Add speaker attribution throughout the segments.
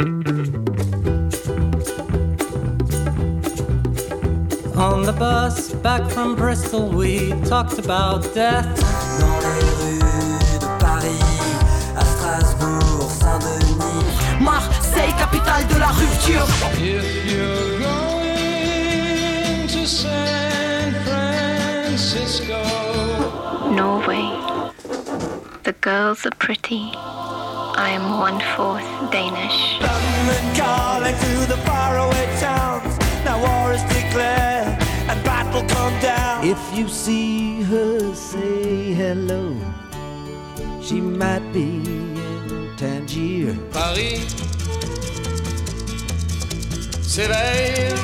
Speaker 1: On the bus back from Bristol, we talked about death.
Speaker 2: Dans les rues de Paris, à Strasbourg, Saint-Denis.
Speaker 3: Marseille, capitale de la rupture.
Speaker 4: If you're going to San Francisco,
Speaker 5: Norway. The girls are pretty. I am one fourth Danish.
Speaker 2: London calling to the faraway towns. Now war is declared and battle come down.
Speaker 6: If you see her, say hello. She might be in Tangier.
Speaker 4: Paris s'éveille.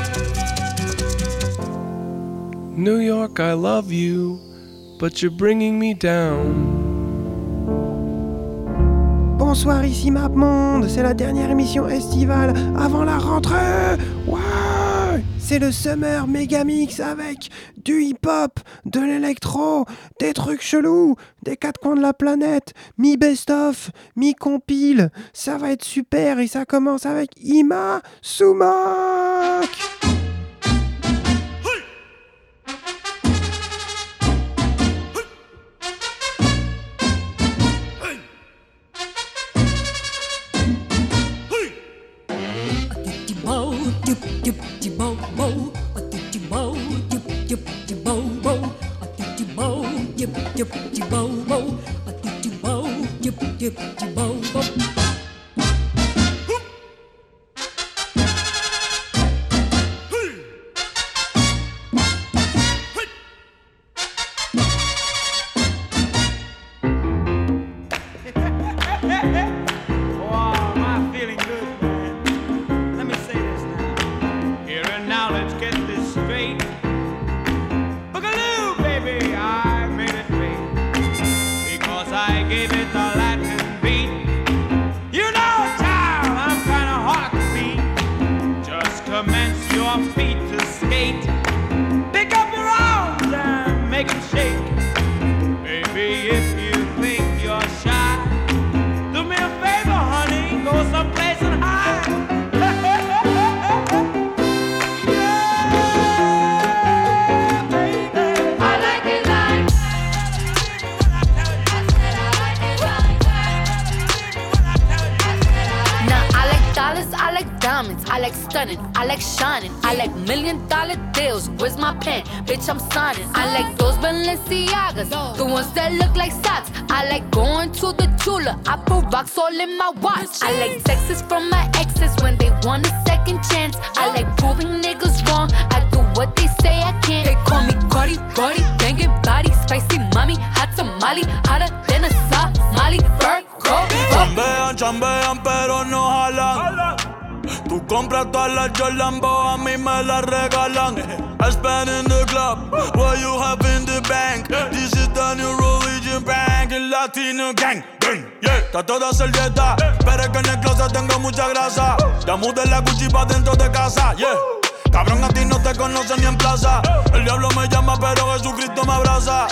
Speaker 7: New York, I love you, but you're bringing me down.
Speaker 8: Bonsoir, ici MapMonde, c'est la dernière émission estivale avant la rentrée. C'est le Summer Megamix avec du hip-hop, de l'électro, des trucs chelous, des quatre coins de la planète, mi best-of, mi compile. Ça va être super et ça commence avec Ima Sumak.
Speaker 9: Jordan, but a mí me las regalan. I spend in the club, what you have in the bank. This is the new religion bank, el latino gang. Yeah, está toda servieta, pero es que en el closet tengo mucha grasa. Ya mudé la Gucci pa' dentro de casa, yeah. Cabrón, a ti no te conocen ni en plaza. El diablo me llama, pero Jesucristo me abraza.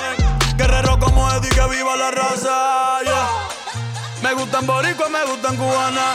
Speaker 9: Guerrero como Eddie, que viva la raza, yeah. Me gustan boricua, me gustan cubana.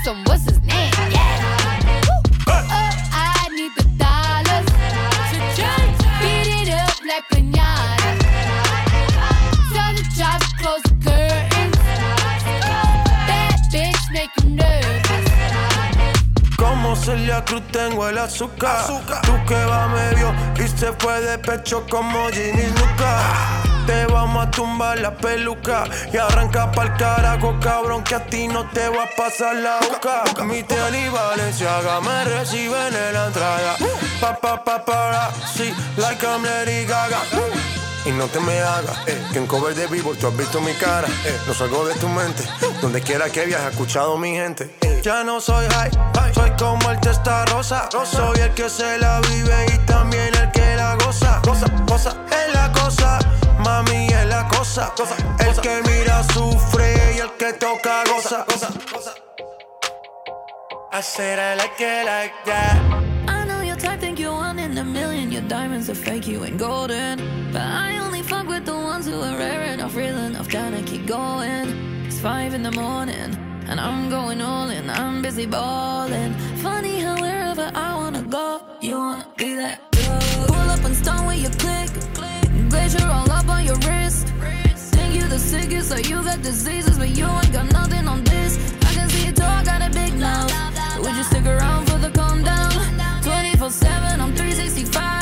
Speaker 10: he's so handsome, what's his name? Yeah. Uh, oh, I need the dollars. Beat it up like the close the curtains. Bad bitch.
Speaker 11: Como Celia Cruz tengo el azúcar. Tú que va medio y se fue de pecho como Ginny Luca. Te vamos a tumbar la peluca y arranca pa'l carajo, cabrón, que a ti no te va a pasar la boca. Mi tele y Valenciaga me reciben en la entrada. Pa, pa, pa, para, sí, like I'm Lady Gaga.
Speaker 12: y no te me hagas. eh, que en cover de vivo tú has visto mi cara. eh, no salgo de tu mente. Donde quiera que viajes, he escuchado mi gente. eh. Ya no soy high, soy como el testa rosa. Soy el que se la vive y también el que la goza. Cosa, cosa, es la. Mami es la cosa. El que mira sufre y el que toca goza. I said I like it like that.
Speaker 13: I know your type think you're one in a million. Your diamonds are fake, you ain't golden. But I only fuck with the ones who are rare enough, real enough, tryna keep going. It's five in the morning, and I'm going all in. I'm busy balling. Funny how wherever I wanna go, you wanna be that girl. Pull up and stone with your click. Glacier all up on your wrist. Think you the sickest, so you got diseases, but you ain't got nothing on this. I can see too, I got a big mouth. Would you stick around for the calm down? 24 7, I'm 365.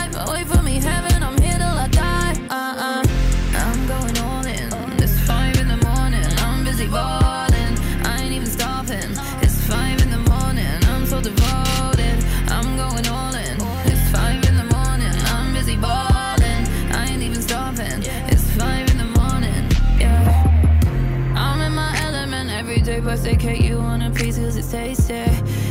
Speaker 13: Tasty.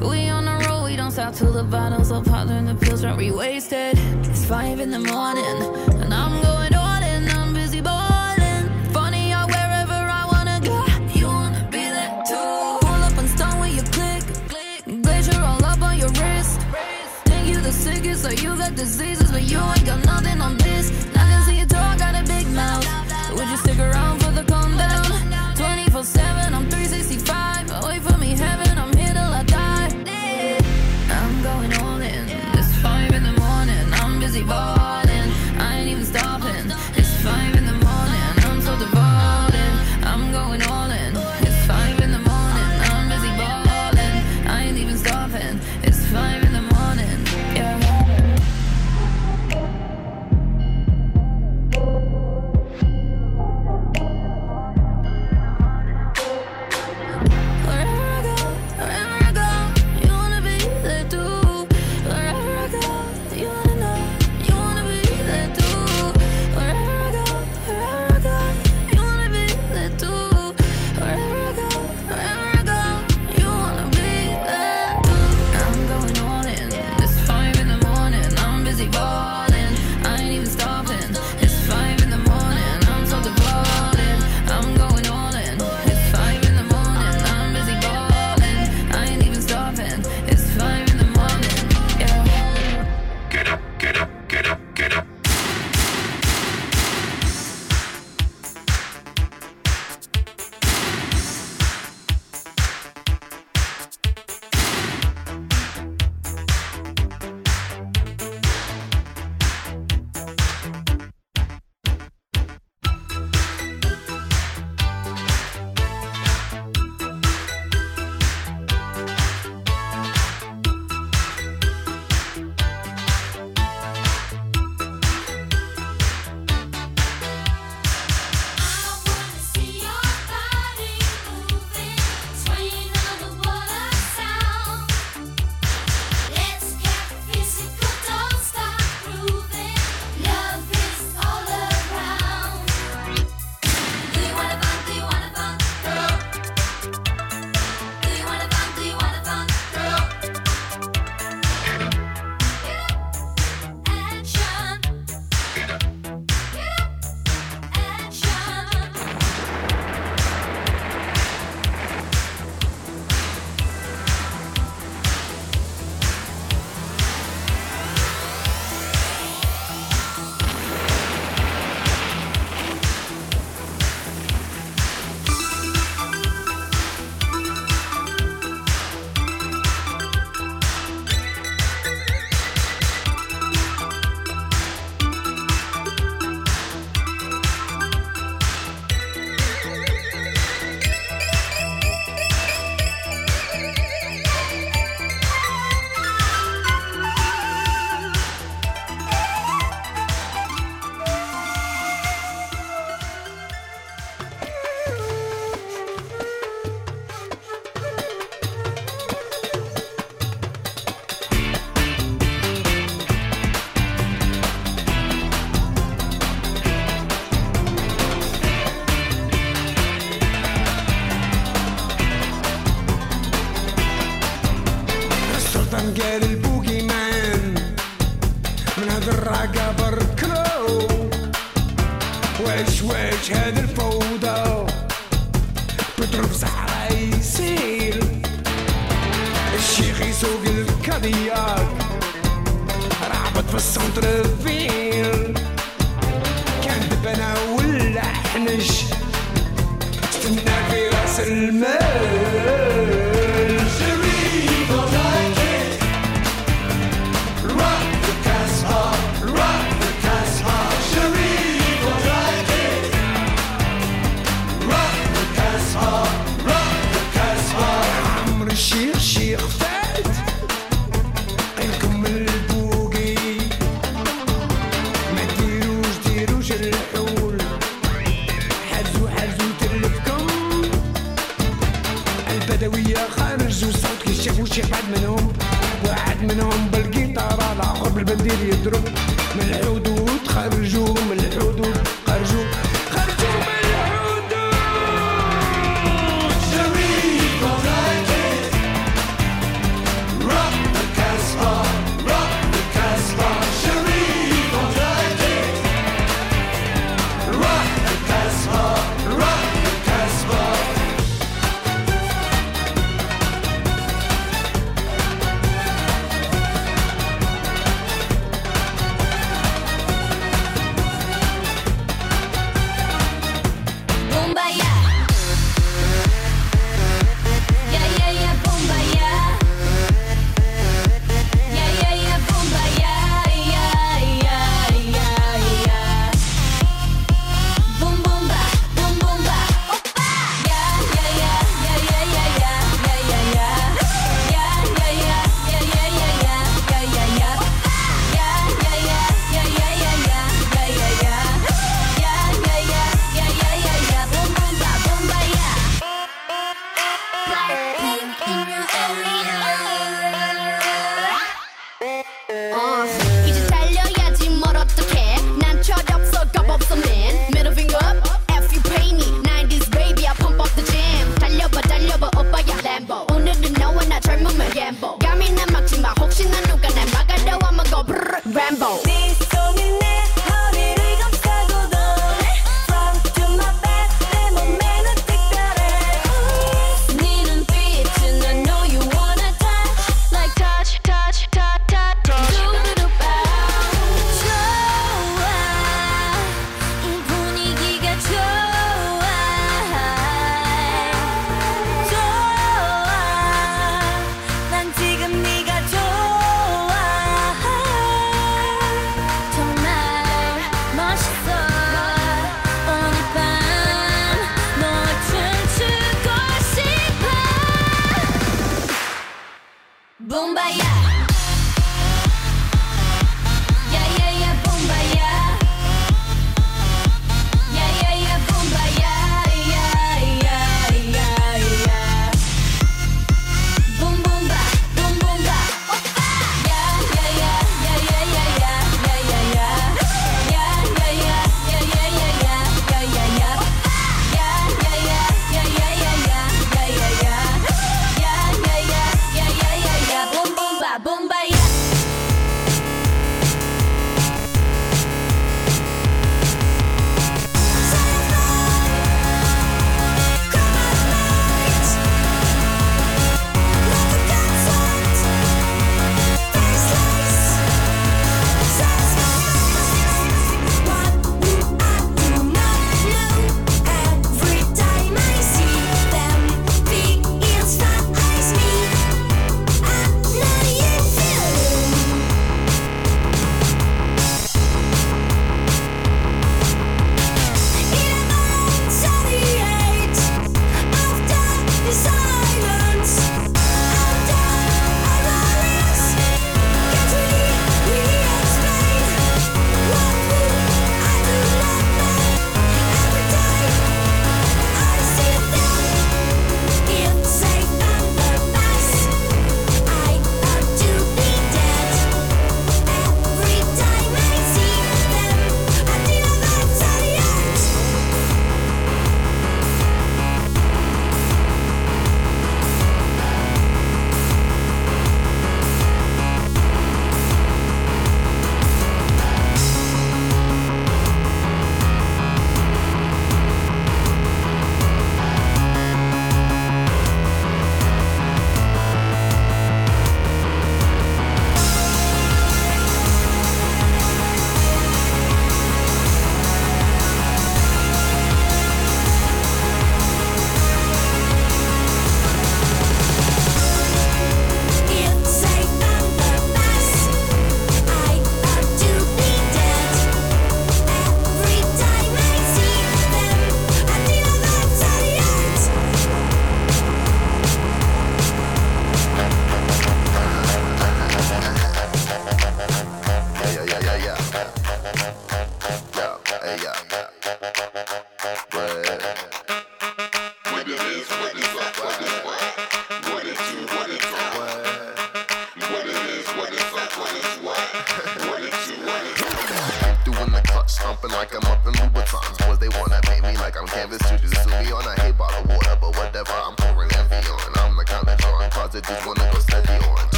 Speaker 13: We on the road, we don't stop till the bottles are popped and the pills are re-wasted. It's five in the morning, and I'm going all in, I'm busy balling. Funny how wherever I wanna go, you wanna be there too. Pull up and stone with your click, click glacier all up on your wrist. Think you the sickest, so you got diseases, but you ain't got nothing
Speaker 14: شي حد منهم واحد منهم بالقيطارة العقرب بالبندير يضرب من
Speaker 15: العود وتخرجوا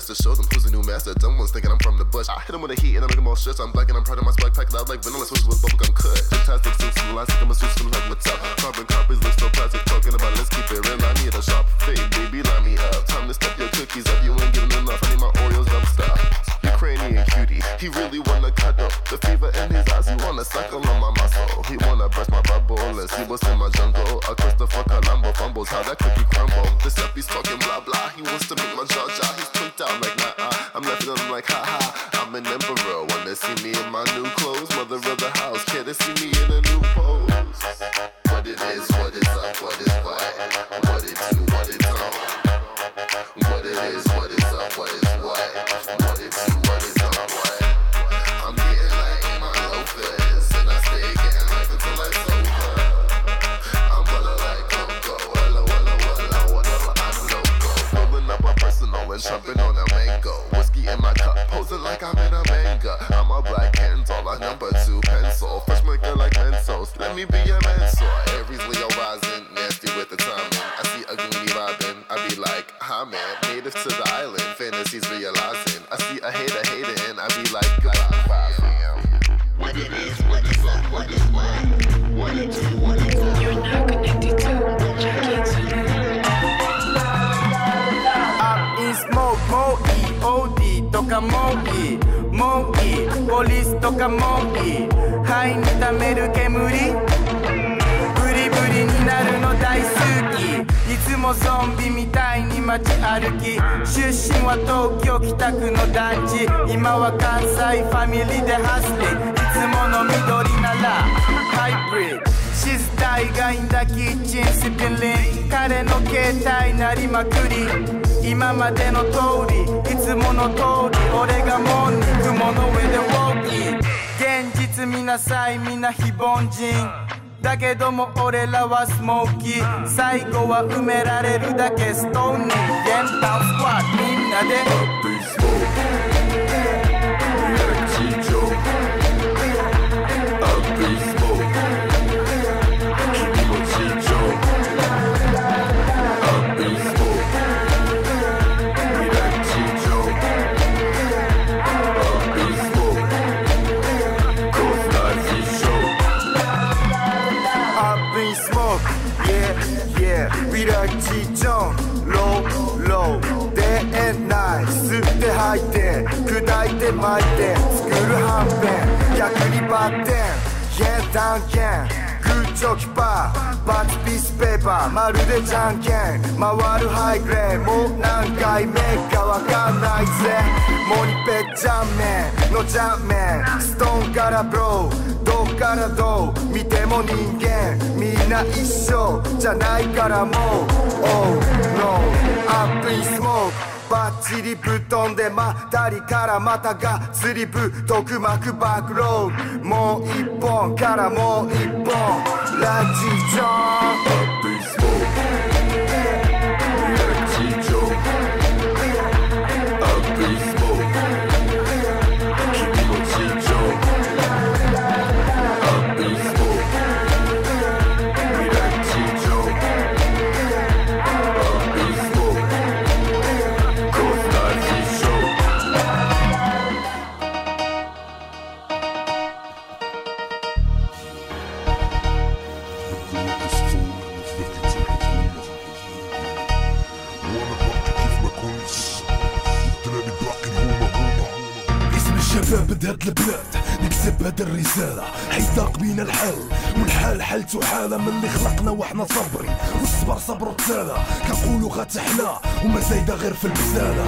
Speaker 15: just to show them who's the new master. Dumb ones thinking I'm from the bush. I hit them with the heat and I make them all stress. I'm black and I'm proud of my swag packed out like vanilla switches with
Speaker 16: とかもいい肺に溜める煙。ブリブリになるの大好き。いつもゾンビみたいに街歩き。出身は東京北区の団地。今は関西ファミリーでハスリンいつもの緑なら。ハイブリッド。静態がいんだキッチンスピンリン。彼の携帯鳴りまくり。今までの通り。いつもの通り。俺がもう肉もの上でウォーキー。現実見なさいみんな非凡人。だけども俺らはスモーキー。最後は埋められるだけストーンに。ゲンスクワッみんなで。砕いて巻いて作るはんぺん逆にバッテン Yeah, 断言グッチョキパーバツピースペーパーまるでじゃんけん回るハイグレーもう何回目かわかんないぜモニペッジャンメンのジャンメンストーンからブローどっからどう見ても人間。みんな一緒じゃないからもう。Oh no アップインスモークバッチリぶっ飛んでまったりからまたが釣りぶ毒膜バックロードもう一本からもう一本ラジジョン
Speaker 17: شباب هاد البلاد نكتب هاد الرسالة. حيت بينا الحل والحال حالته حالة من اللي خلقنا وحنا صبرين والصبر صبر التالة كنقولوا غتحنا وما زايدة غير في البسالة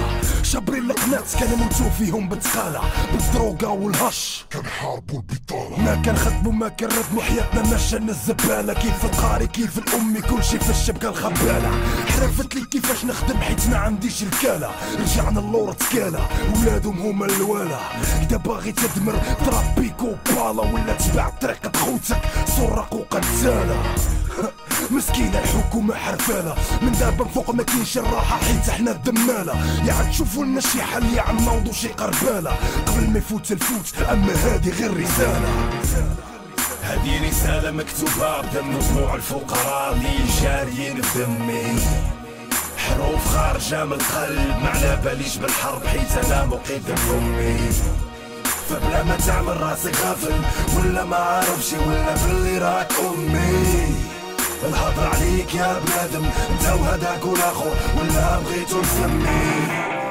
Speaker 17: شابرين القنات كنموتو فيهم بتقالة بالدروغا والهش. كنحاربوا البطالة ما كنخدمو ما كنردمو حياتنا ماشية الزبالة. كيف القاري كيف الأمي كلشي في الشبكة الخبالة. حرفت لي كيفاش نخدم حيت ما عنديش الكالة. رجعنا اللور تكالة ولادهم هما الوالا إذا باغي تدمر تربيك وبالا ولا تبع طريقة خوتك سرق وقتالة. مسكينة الحكومة حرفالة. من دابا فوق ما كاينش الراحة حيت إحنا الدمالة. يا عاد شوفوا لنا شي حل يا عم نوضوا شي قربالة. قبل ما يفوت الفوت أما هادي غير رسالة. هذه رسالة مكتوبة بدم دموع الفقراء اللي جاريين بدمي حروف خارجة من القلب على باليش بالحرب حيت أنا مقيد امي فبلا ما تعمل راسك غافل ولا ما عارفش ولا باللي راك أمي. الهضر عليك يا بنادم انت وهداك والاخر ولا بغيتو نسمي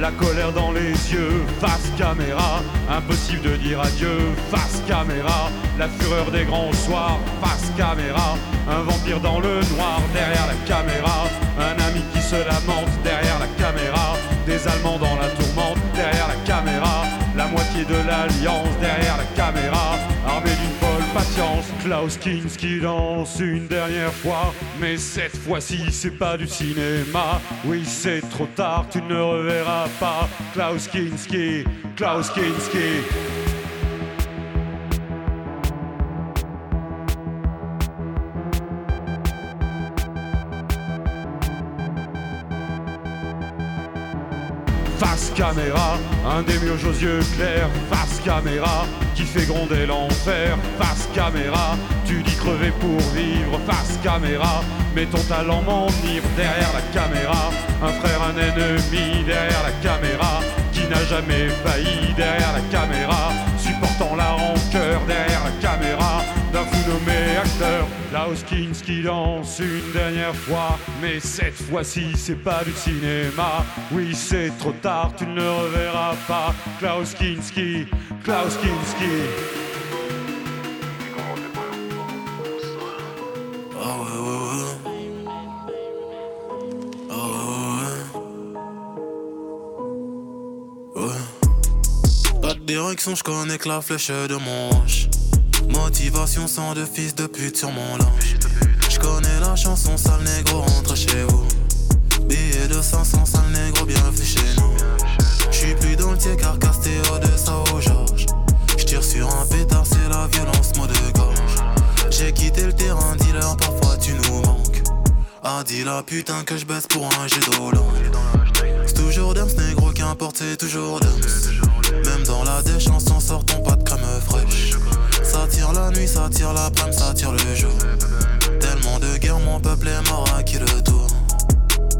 Speaker 18: la colère dans les yeux, face caméra, impossible de dire adieu, face caméra, la fureur des grands soirs, face caméra, un vampire dans le noir derrière la caméra, un ami qui se lamente derrière la caméra, des Allemands dans la tourmente derrière la caméra, la moitié de l'alliance derrière la caméra, armée d'une patience, Klaus Kinski danse une dernière fois, mais cette fois-ci c'est pas du cinéma, oui c'est trop tard, tu ne reverras pas, Klaus Kinski, Klaus Kinski. Face caméra, un des murs aux yeux clairs, face caméra, qui fait gronder l'enfer, face caméra, tu dis crever pour vivre, face caméra, mais ton talent m'enivre derrière la caméra, un frère, un ennemi. Derrière la caméra, qui n'a jamais failli. Derrière la caméra, supportant la rancœur. Derrière la caméra, fou nommé acteur, Klaus Kinski danse une dernière fois, mais cette fois-ci c'est pas du cinéma, oui c'est trop tard, tu ne le reverras pas, Klaus Kinski, Klaus Kinski.
Speaker 12: Direction, je connais que la flèche de manche. Motivation sans de fils de pute sur mon linge. Je connais la chanson, sale négro, rentre chez vous. Billet de 500, sale négro, bienvenue chez nous. J'suis plus dans le t'es au de au Georges. J'tire sur un pétard, c'est la violence, mot de gorge. J'ai quitté le terrain, dealer, parfois tu nous manques. Ah, dis la putain que je baisse pour un jet C'est toujours Dams, négro, qu'importe, c'est toujours Dams. Même dans la déchance, en sortant pas tire la nuit, ça tire l'après-midi, ça tire le jour. Tellement de guerre, mon peuple est mort à qui le tour?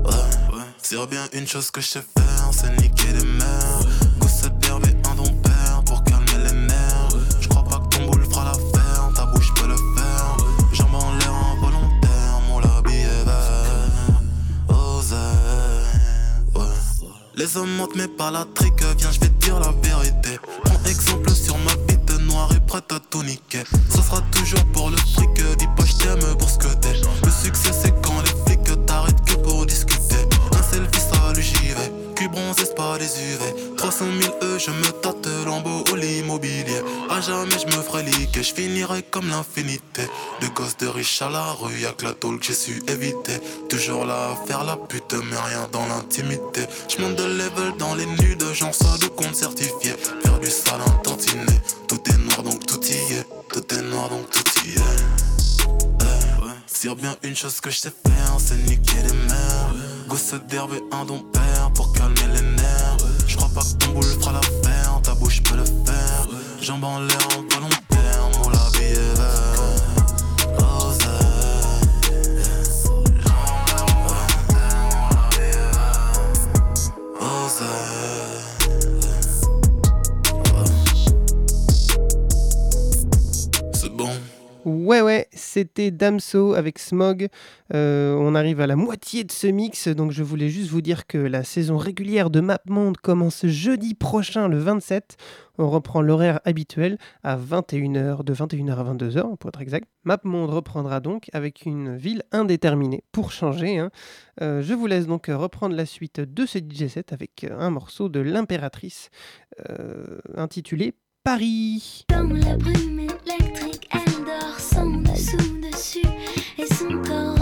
Speaker 12: Ouais. C'est bien une chose que je sais faire, c'est niquer des mères. Gosse d'herbe et un don père pour calmer les nerfs. Je crois pas que ton boule fera l'affaire, ta bouche peut le faire. Jambes en l'air involontaire, mon labi est vert. Ouais. Les hommes mentent mais pas la trique, viens je vais te dire la vérité. Prends exemple tout niquer. Ça sera toujours pour le fric, dis pas je t'aime pour ce que c'est pas des UV. 300 000 E, je me tâte lambeau ou l'immobilier. À jamais je me ferai liquer, je finirai comme l'infinité. De gosse de riche à la rue, y'a que la tôle que j'ai su éviter. Toujours là à faire la pute, mais rien dans l'intimité. Je monte de level dans les nudes, j'en sors de compte certifié. Faire du sale un tantinet, tout est noir donc tout y est. Tout est noir donc tout y est. Eh, bien une chose que je sais faire, c'est niquer les mères. Gosse d'herbe et un don père pour calmer les pas que ton boule fera l'affaire, ta bouche peut le faire. Jambes en l'air en volontaire,
Speaker 7: c'était Damso avec Smog. Euh, on arrive à la moitié de ce mix, donc je voulais juste vous dire que la saison régulière de MapMonde commence jeudi prochain, le 27. On reprend l'horaire habituel à 21h, de 21h à 22h pour être exact. MapMonde reprendra donc avec une ville indéterminée pour changer. hein. Euh, je vous laisse donc reprendre la suite de ce DJ set avec un morceau de l'impératrice euh, intitulé Paris.
Speaker 19: Dans la brume électrique, elle dort sans dessous dessus et son corps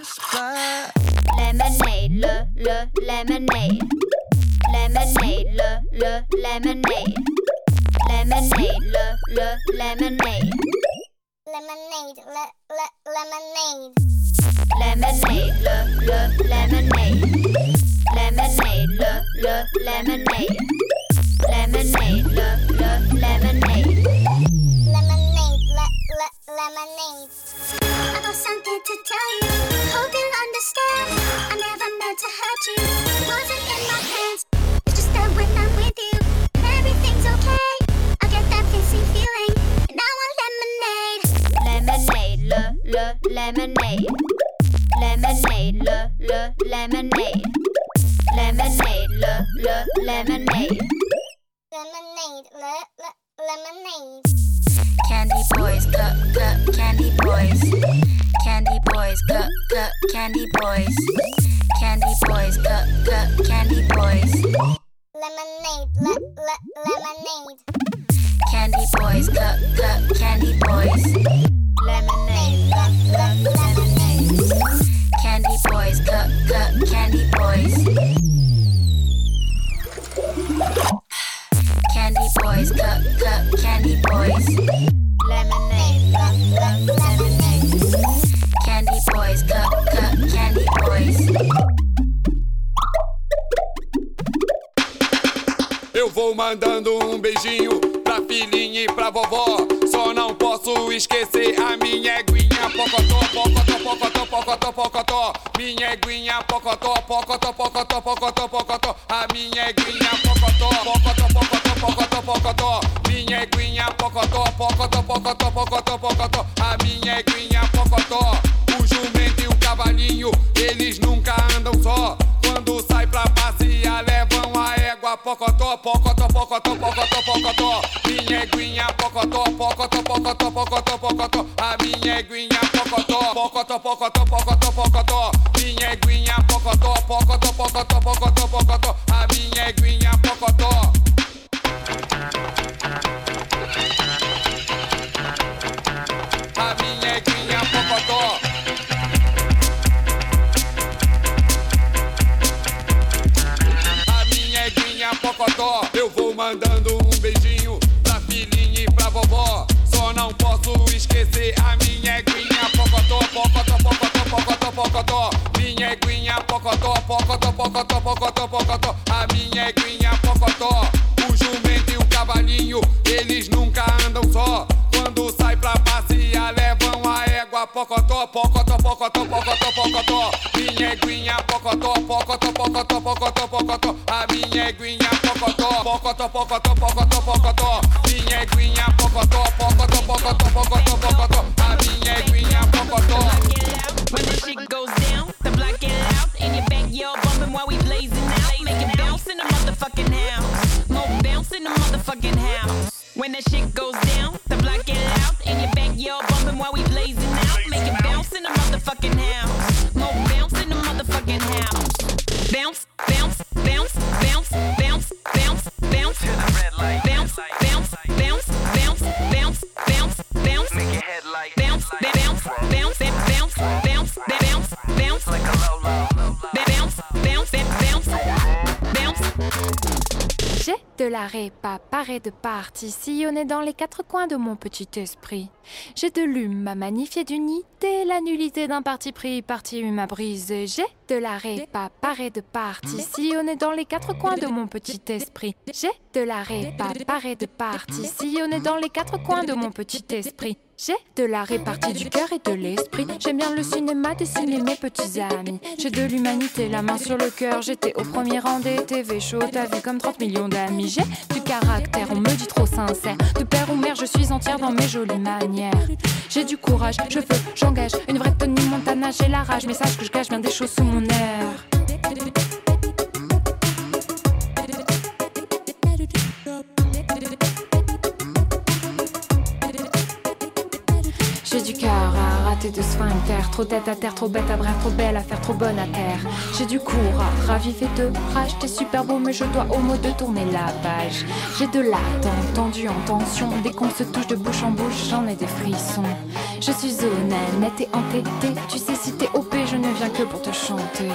Speaker 20: Despacio.
Speaker 21: Lemonade, le, le, lemonade. Lemonade, le, le, lemonade. Lemonade, le, le, lemonade.
Speaker 22: Lemonade, le, le, lemonade.
Speaker 21: Lemonade, le, le, lemonade. Lemonade, le, le, lemonade. Lemonade, le, le, lemonade.
Speaker 22: Le, le, lemonade. I've got something to tell you. Hope you'll understand. I never meant to hurt you. Wasn't in my plans. It's just that when I'm with you, everything's okay. I get that fizzy feeling, and I want lemonade.
Speaker 21: Lemonade, le, le, lemonade. Lemonade, le, le, lemonade. Lemonade, le, le, lemonade.
Speaker 22: Lemonade, le, le, lemonade.
Speaker 21: Candy boys, cup, cup, candy boys. Candy boys, cup, cup, candy boys. Candy boys, cup, cup, candy boys.
Speaker 22: Lemonade, le, le, lemonade.
Speaker 21: Candy boys, cup, cup, candy boys. Lemonade, le, le, lemonade. Candy boys, cup, cup, candy boys. Boys, cup, candy boys.
Speaker 23: Eu vou mandando um beijinho pra filhinha e pra vovó. Só não posso esquecer a minha eguinha pocotó, pocotó, pocotó, pocotó, pocotó. Minha eguinha pocotó, pocotó, pocotó, pocotó, pocotó. A minha eguinha pocotó, Minha eguinha pocotó, pocotó, pocotó, pocotó, pocotó. A minha eguinha pocotó. O jumento e o cavalinho, eles nunca andam só. Quando sai pra passear, levam a égua pocotó, pocotó, pocotó, pocotó, pocotó. Minha eguinha pocotó, pocotó, pocotó, pocotó, pocotó. A minha eguinha pocotó, pocotó, pocotó, pocotó, pocotó. Minha eguinha pocotó, pocotó, pocotó, pocotó,
Speaker 24: poco, poco, poco.
Speaker 25: J'ai de la répa, paré de partie, sillonné dans les quatre coins de mon petit esprit. J'ai de l'hume à magnifier d'unité, la nullité d'un parti pris, parti hume à. J'ai de la répa, paré de partie, sillonné dans les quatre coins de mon petit esprit. J'ai de la répa, paré de partie, sillonné dans les quatre coins de mon petit esprit. J'ai de la répartie du cœur et de l'esprit. J'aime bien le cinéma, dessiner mes petits amis. J'ai de l'humanité, la main sur le cœur. J'étais au premier rang des TV show. T'as vu comme 30 millions d'amis. J'ai du caractère, on me dit trop sincère. De père ou mère, je suis entière dans mes jolies manières. J'ai du courage, je veux, j'engage. Une vraie Tony Montana, j'ai la rage. Mais sache que je cache bien des choses sous mon air. J'ai du cœur à rater de sphincter, trop tête à terre, trop bête à bref, trop belle à faire, trop bonne à terre. J'ai du cours à raviver de rage, t'es super beau, mais je dois au mot de tourner la page. J'ai de l'attente, tendu en tension, dès qu'on se touche de bouche en bouche, j'en ai des frissons. Je suis honnête et entêtée, tu sais si t'es OP, je ne viens que pour te chanter.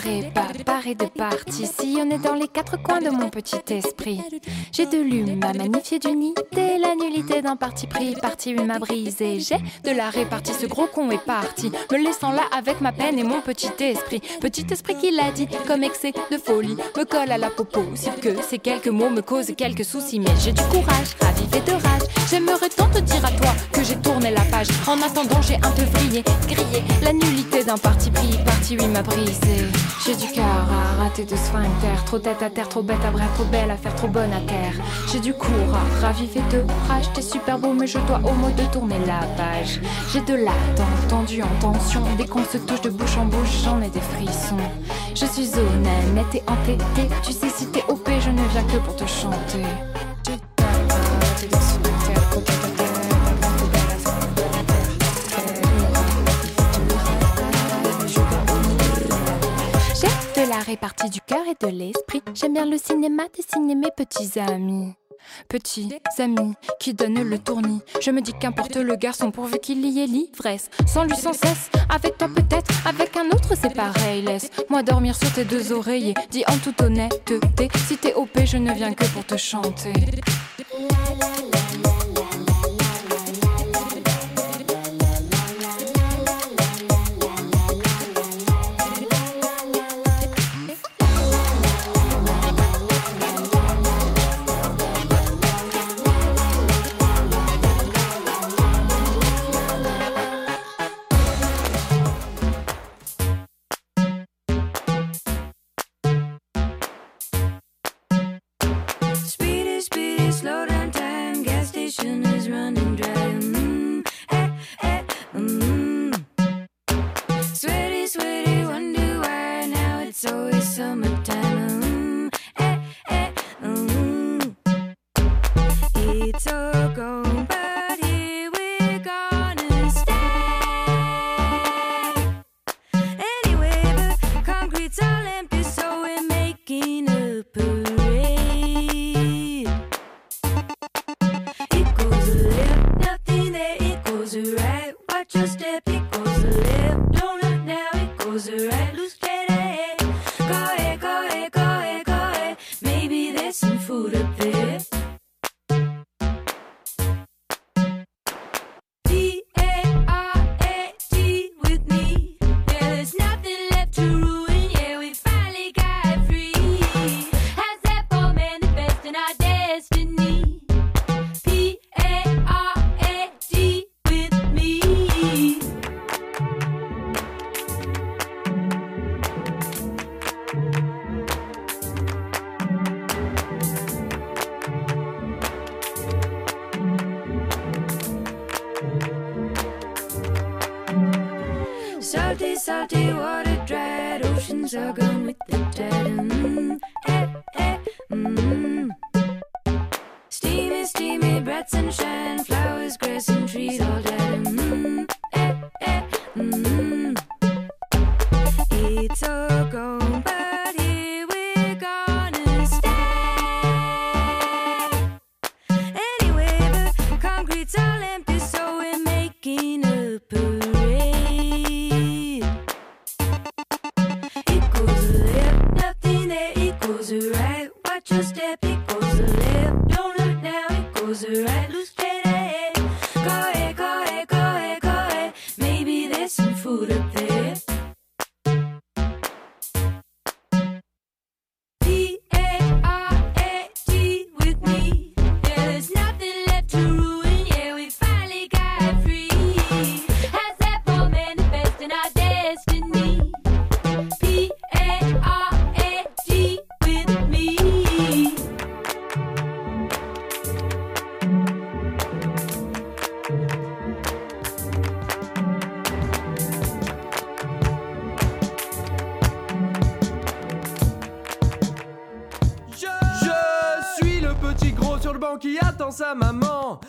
Speaker 25: J'ai de de partie, sillonné dans les quatre coins de mon petit esprit. J'ai de l'hume à magnifier d'unité, la nullité d'un parti pris, parti hume à briser. J'ai de la répartie, ce gros con est parti, me laissant là avec ma peine et mon petit esprit. Petit esprit qui l'a dit, comme excès de folie, me colle à la popo, si que ces quelques mots me causent quelques soucis. Mais j'ai du courage, ravivé de rage, j'aimerais tant te dire à toi que j'ai tourné la page. En attendant, j'ai un peu vrillé, grillé, la nullité d'un parti pris, parti hume à briser. J'ai du cœur à rater de sphincter, trop tête à terre, trop bête à bref, trop belle à faire, trop bonne à terre. J'ai du cours à raviver de rage, t'es super beau, mais je dois au mot de tourner la page. J'ai de l'attente, tendu en tension, dès qu'on se touche de bouche en bouche, j'en ai des frissons. Je suis honnête et entêtée, tu sais si t'es OP, je ne viens que pour te chanter. La répartie du cœur et de l'esprit. J'aime bien le cinéma, dessiner mes petits amis. Petits amis qui donnent le tournis. Je me dis qu'importe le garçon pourvu qu'il y ait l'ivresse. Sans lui sans cesse, avec toi peut-être, avec un autre c'est pareil. Laisse-moi dormir sur tes deux oreillers. Dis en toute honnêteté, si t'es OP, je ne viens que pour te chanter.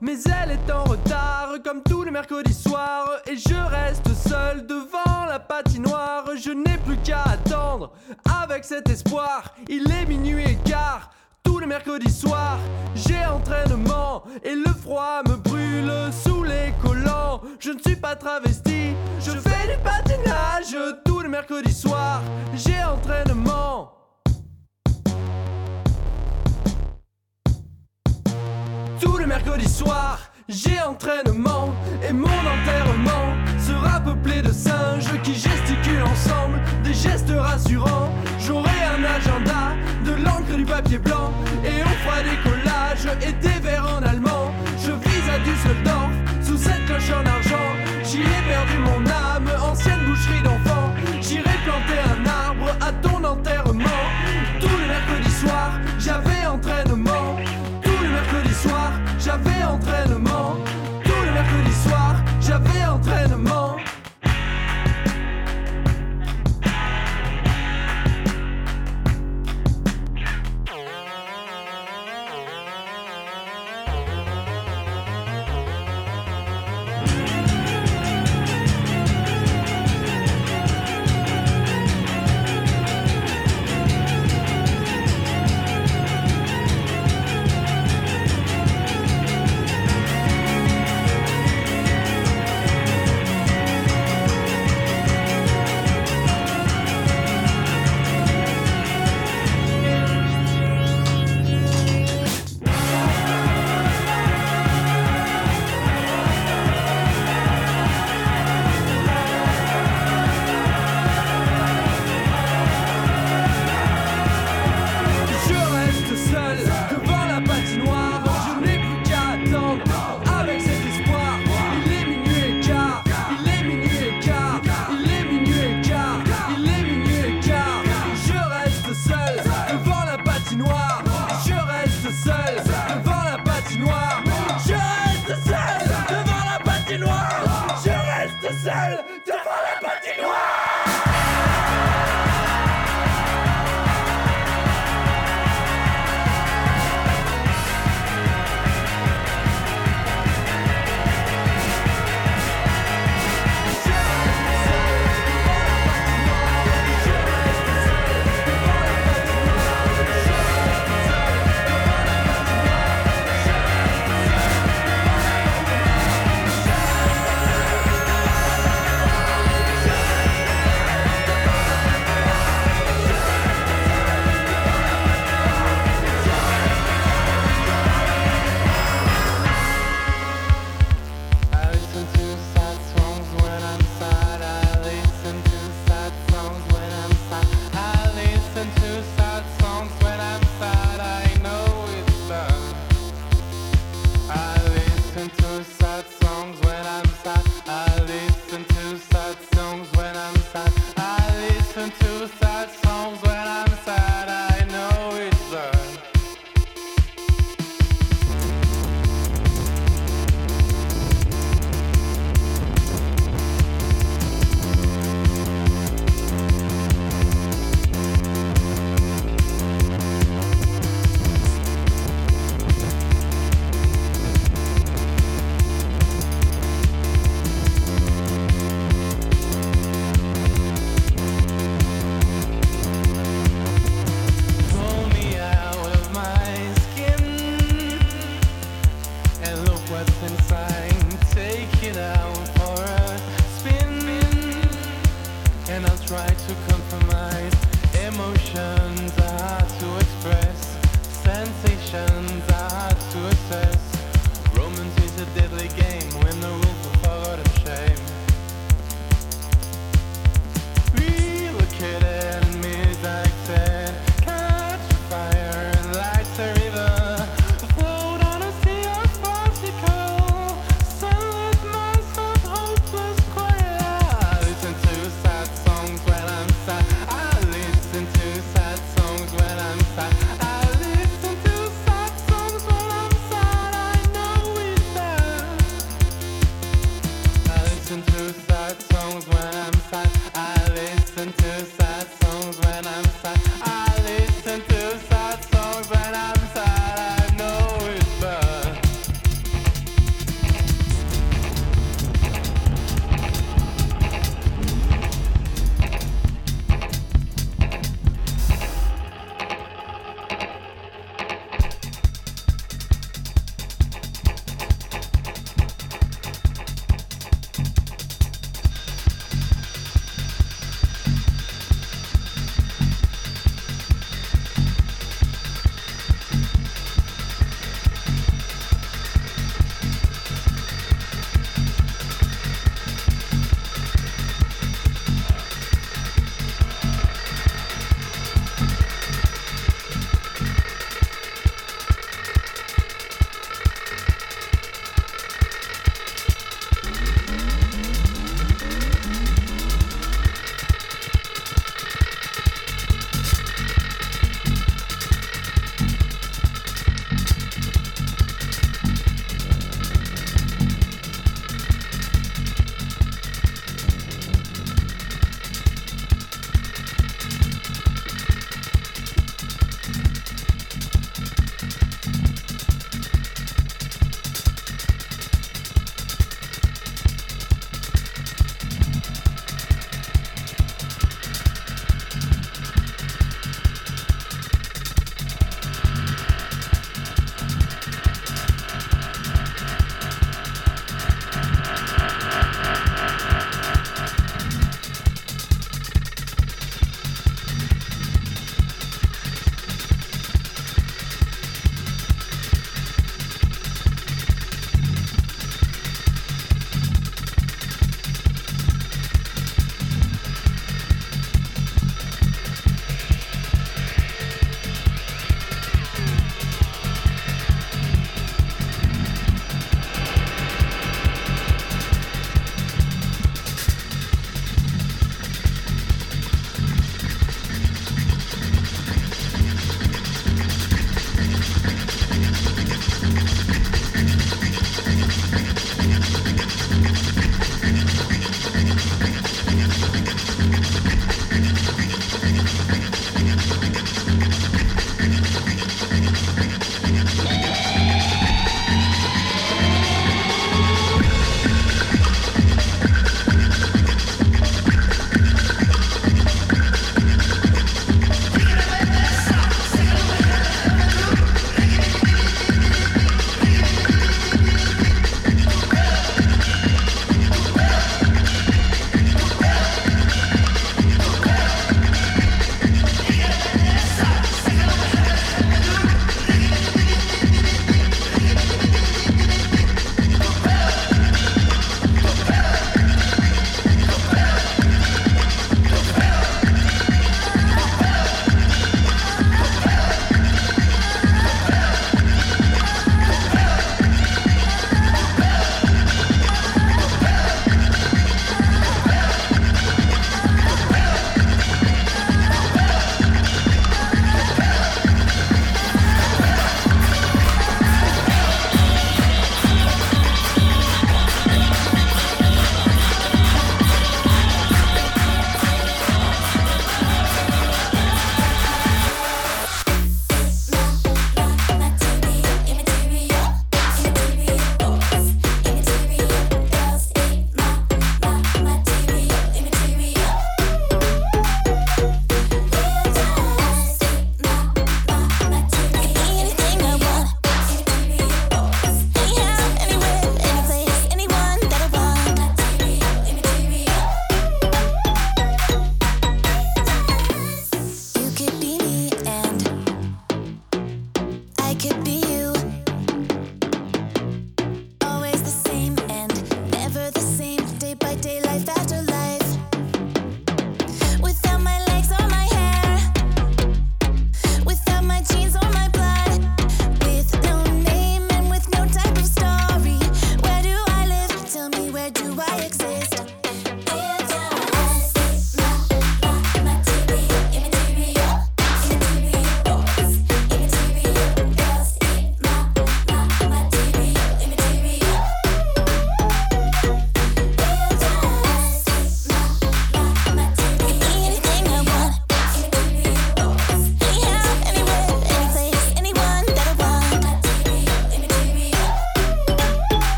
Speaker 26: meze j'ai entraînement et mon enterrement sera peuplé de singes qui gesticulent ensemble des gestes rassurants. J'aurai un agenda, de l'encre du papier blanc et on fera des collages et des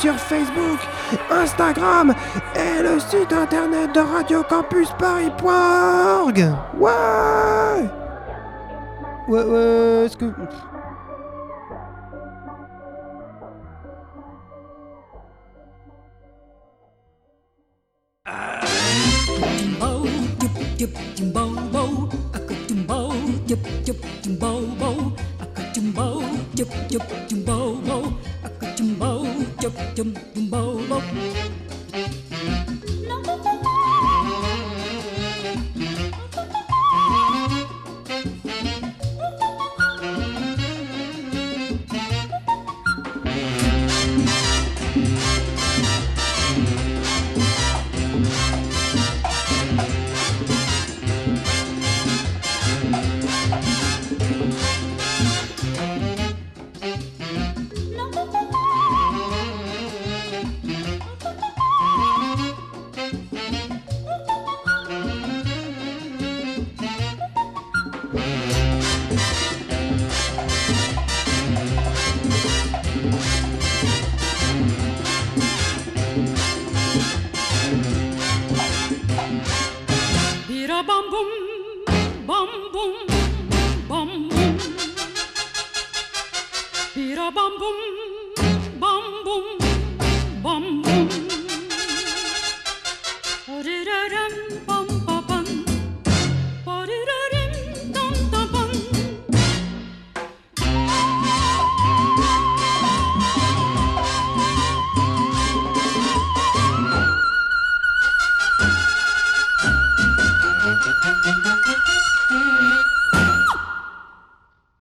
Speaker 7: sur Facebook, Instagram et le site internet de Radio Campus Paris.org. Ouais
Speaker 27: Ouais, ouais, chum chum bao bốc.